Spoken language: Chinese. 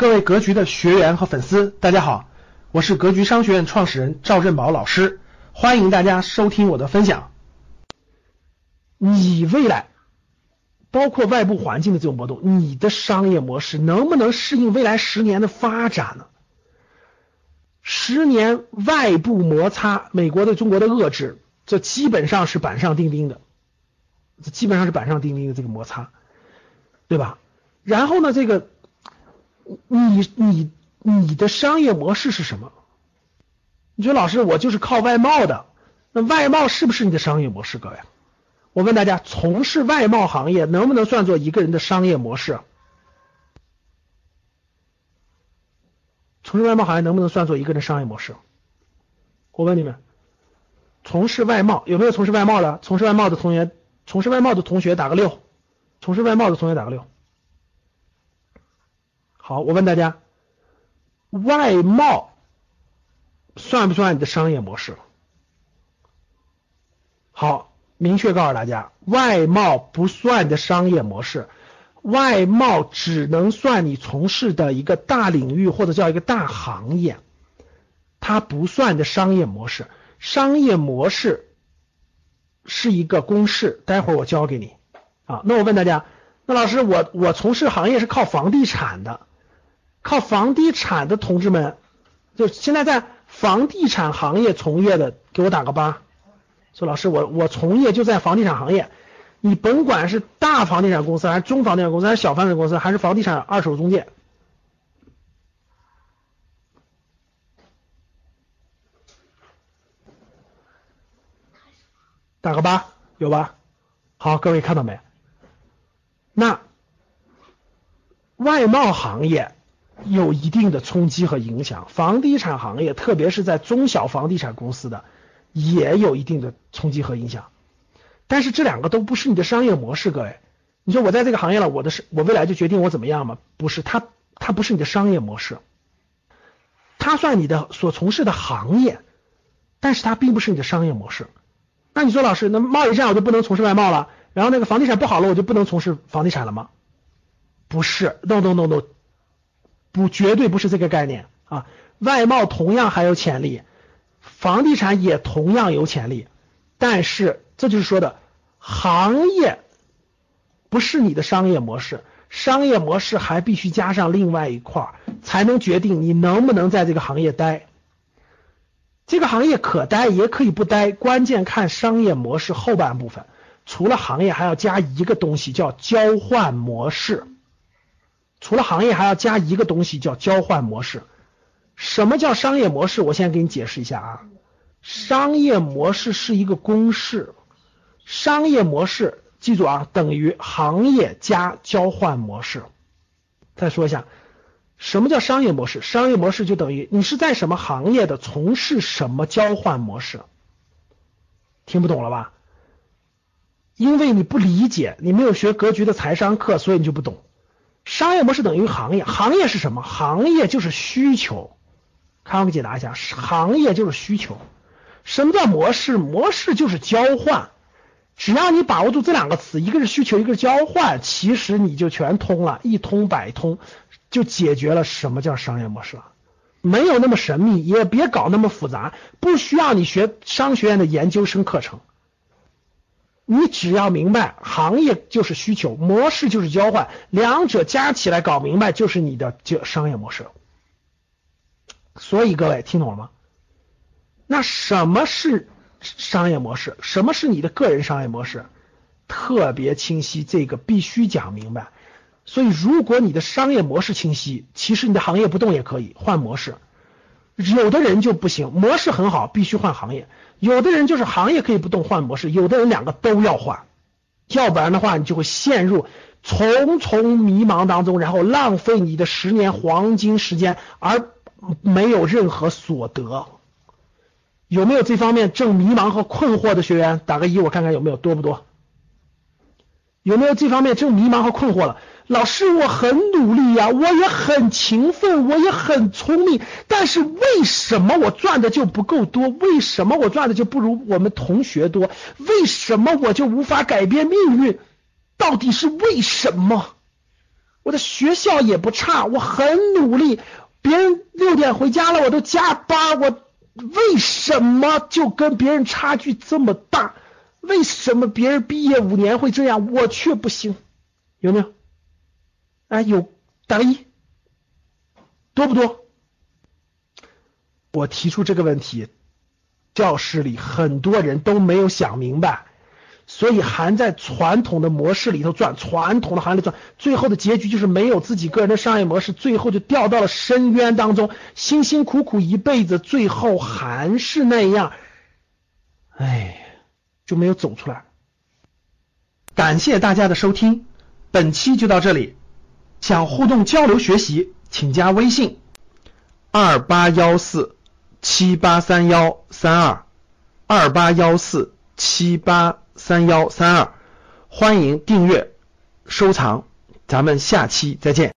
各位格局的学员和粉丝，大家好，我是格局商学院创始人赵振宝老师，欢迎大家收听我的分享。你未来包括外部环境的这种波动，你的商业模式能不能适应未来十年的发展呢？十年外部摩擦，美国对中国的遏制，这基本上是板上钉钉的，这基本上是板上钉钉的这个摩擦，对吧？然后呢，这个。你你你的商业模式是什么？你说老师，我就是靠外贸的，那外贸是不是你的商业模式？各位，我问大家，从事外贸行业能不能算作一个人的商业模式？从事外贸行业能不能算作一个人的商业模式？我问你们，从事外贸有没有从事外贸的？从事外贸的同学，从事外贸的同学打个六，从事外贸的同学打个六。好，我问大家，外贸算不算你的商业模式？好，明确告诉大家，外贸不算你的商业模式，外贸只能算你从事的一个大领域或者叫一个大行业，它不算的商业模式。商业模式是一个公式，待会儿我教给你啊。那我问大家，那老师，我我从事行业是靠房地产的。靠房地产的同志们，就现在在房地产行业从业的，给我打个八。说老师，我我从业就在房地产行业，你甭管是大房地产公司，还是中房地产公司，还是小房地产公司，还是房地产二手中介，打个八，有吧？好，各位看到没？那外贸行业。有一定的冲击和影响，房地产行业，特别是在中小房地产公司的，也有一定的冲击和影响。但是这两个都不是你的商业模式，各位。你说我在这个行业了，我的是，我未来就决定我怎么样吗？不是，它它不是你的商业模式，它算你的所从事的行业，但是它并不是你的商业模式。那你说老师，那贸易战我就不能从事外贸了？然后那个房地产不好了，我就不能从事房地产了吗？不是，no no no no。不，绝对不是这个概念啊！外贸同样还有潜力，房地产也同样有潜力，但是这就是说的行业不是你的商业模式，商业模式还必须加上另外一块儿，才能决定你能不能在这个行业待。这个行业可待也可以不待，关键看商业模式后半部分。除了行业，还要加一个东西，叫交换模式。除了行业，还要加一个东西，叫交换模式。什么叫商业模式？我先给你解释一下啊。商业模式是一个公式，商业模式记住啊，等于行业加交换模式。再说一下，什么叫商业模式？商业模式就等于你是在什么行业的，从事什么交换模式。听不懂了吧？因为你不理解，你没有学格局的财商课，所以你就不懂。商业模式等于行业，行业是什么？行业就是需求。看我给解答一下，行业就是需求。什么叫模式？模式就是交换。只要你把握住这两个词，一个是需求，一个是交换，其实你就全通了，一通百通，就解决了什么叫商业模式了。没有那么神秘，也别搞那么复杂，不需要你学商学院的研究生课程。你只要明白，行业就是需求，模式就是交换，两者加起来搞明白，就是你的这商业模式。所以各位听懂了吗？那什么是商业模式？什么是你的个人商业模式？特别清晰，这个必须讲明白。所以，如果你的商业模式清晰，其实你的行业不动也可以换模式。有的人就不行，模式很好，必须换行业；有的人就是行业可以不动换模式，有的人两个都要换，要不然的话你就会陷入重重迷茫当中，然后浪费你的十年黄金时间，而没有任何所得。有没有这方面正迷茫和困惑的学员？打个一，我看看有没有多不多？有没有这方面这种迷茫和困惑了？老师，我很努力呀，我也很勤奋，我也很聪明，但是为什么我赚的就不够多？为什么我赚的就不如我们同学多？为什么我就无法改变命运？到底是为什么？我的学校也不差，我很努力，别人六点回家了，我都加班，我为什么就跟别人差距这么大？为什么别人毕业五年会这样，我却不行？有没有？哎，有，打个一，多不多？我提出这个问题，教室里很多人都没有想明白，所以还在传统的模式里头转，传统的行业转，最后的结局就是没有自己个人的商业模式，最后就掉到了深渊当中，辛辛苦苦一辈子，最后还是那样，就没有走出来。感谢大家的收听，本期就到这里。想互动交流学习，请加微信二八幺四七八三幺三二二八幺四七八三幺三二，欢迎订阅收藏，咱们下期再见。